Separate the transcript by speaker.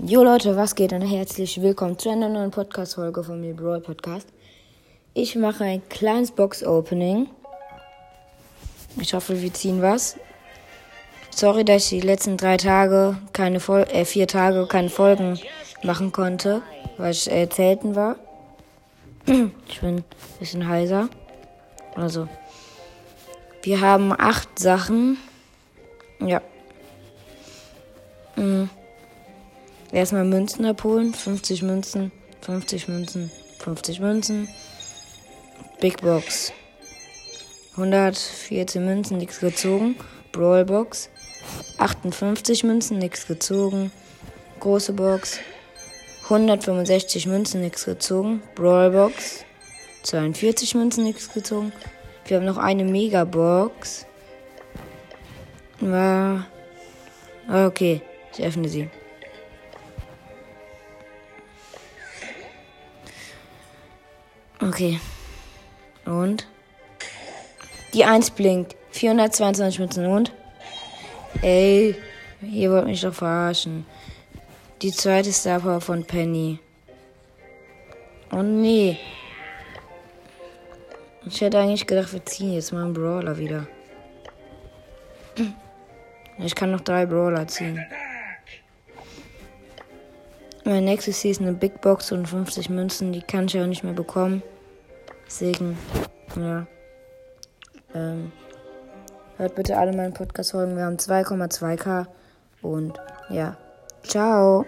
Speaker 1: Jo Leute, was geht und herzlich willkommen zu einer neuen Podcast-Folge von mir, Brawl Podcast. Ich mache ein kleines Box-Opening. Ich hoffe, wir ziehen was. Sorry, dass ich die letzten drei Tage keine Fol äh, vier Tage keine Folgen machen konnte, weil ich äh, zelten war. Ich bin ein bisschen heiser. Also, wir haben acht Sachen. Ja. Mhm. Erstmal Münzen abholen. 50 Münzen, 50 Münzen, 50 Münzen. Big Box. 114 Münzen, nichts gezogen. Brawl Box. 58 Münzen, nichts gezogen. Große Box. 165 Münzen, nichts gezogen. Brawl Box. 42 Münzen, nichts gezogen. Wir haben noch eine Mega Box. War. Okay, ich öffne sie. Okay. Und? Die 1 blinkt. 422 Münzen und? Ey, ihr wollt mich doch verarschen. Die zweite Star Power von Penny. Oh nee. Ich hätte eigentlich gedacht, wir ziehen jetzt mal einen Brawler wieder. Ich kann noch drei Brawler ziehen. Mein nächstes Ziel ist eine Big Box und 50 Münzen. Die kann ich auch nicht mehr bekommen. Deswegen, ja. Ähm, hört bitte alle meinen Podcast-Folgen. Wir haben 2,2k. Und ja. Ciao.